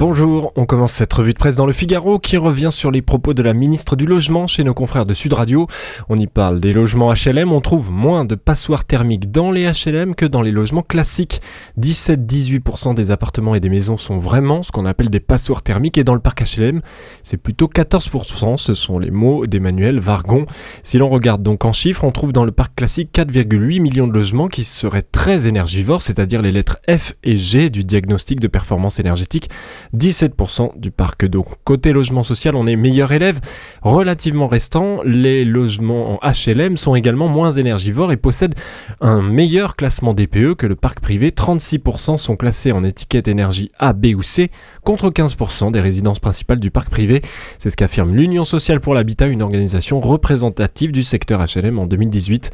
Bonjour, on commence cette revue de presse dans le Figaro qui revient sur les propos de la ministre du Logement chez nos confrères de Sud Radio. On y parle des logements HLM, on trouve moins de passoires thermiques dans les HLM que dans les logements classiques. 17-18% des appartements et des maisons sont vraiment ce qu'on appelle des passoires thermiques et dans le parc HLM, c'est plutôt 14%, ce sont les mots d'Emmanuel Vargon. Si l'on regarde donc en chiffres, on trouve dans le parc classique 4,8 millions de logements qui seraient très énergivores, c'est-à-dire les lettres F et G du diagnostic de performance énergétique 17% du parc. Donc côté logement social, on est meilleur élève. Relativement restant, les logements en HLM sont également moins énergivores et possèdent un meilleur classement DPE que le parc privé. 36% sont classés en étiquette énergie A, B ou C, contre 15% des résidences principales du parc privé. C'est ce qu'affirme l'Union sociale pour l'habitat, une organisation représentative du secteur HLM en 2018.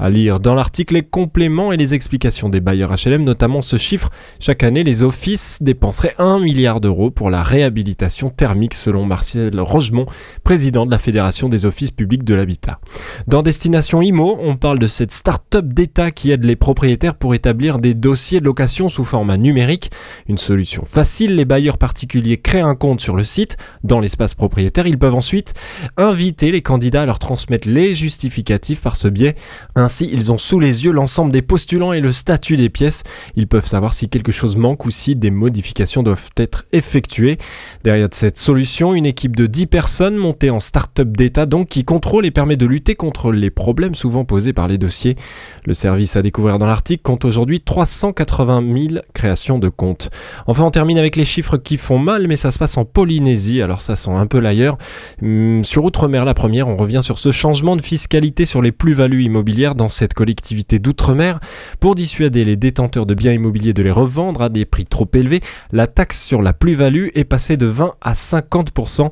À lire dans l'article les compléments et les explications des bailleurs HLM, notamment ce chiffre. Chaque année, les offices dépenseraient 1 milliard d'euros pour la réhabilitation thermique selon Marcel Rogemont, président de la Fédération des offices publics de l'habitat. Dans Destination IMO, on parle de cette start-up d'État qui aide les propriétaires pour établir des dossiers de location sous format numérique. Une solution facile, les bailleurs particuliers créent un compte sur le site, dans l'espace propriétaire. Ils peuvent ensuite inviter les candidats à leur transmettre les justificatifs par ce biais. Ainsi, ils ont sous les yeux l'ensemble des postulants et le statut des pièces. Ils peuvent savoir si quelque chose manque ou si des modifications doivent être effectuées. Derrière cette solution, une équipe de 10 personnes montée en start-up d'État donc qui contrôle et permet de lutter contre les problèmes souvent posés par les dossiers. Le service à découvrir dans l'article compte aujourd'hui 380 000 créations de comptes. Enfin, on termine avec les chiffres qui font mal, mais ça se passe en Polynésie, alors ça sent un peu l'ailleurs. Hum, sur Outre-mer, la première, on revient sur ce changement de fiscalité sur les plus-values immobilières dans cette collectivité d'outre-mer. Pour dissuader les détenteurs de biens immobiliers de les revendre à des prix trop élevés, la taxe sur la plus-value est passée de 20 à 50%.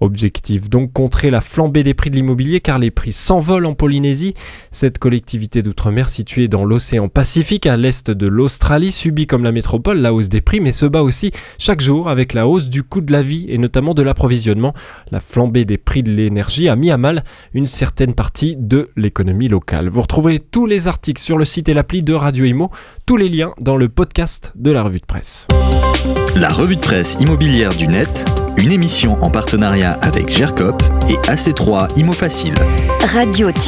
Objectif donc contrer la flambée des prix de l'immobilier car les prix s'envolent en Polynésie. Cette collectivité d'outre-mer située dans l'océan Pacifique à l'est de l'Australie subit comme la métropole la hausse des prix mais se bat aussi chaque jour avec la hausse du coût de la vie et notamment de l'approvisionnement. La flambée des prix de l'énergie a mis à mal une certaine partie de l'économie locale. Vous retrouvez tous les articles sur le site et l'appli de Radio Imo, tous les liens dans le podcast de la revue de presse. La revue de presse immobilière du net, une émission en partenariat avec GERCOP et AC3 Imo Facile. Radio-imo.fr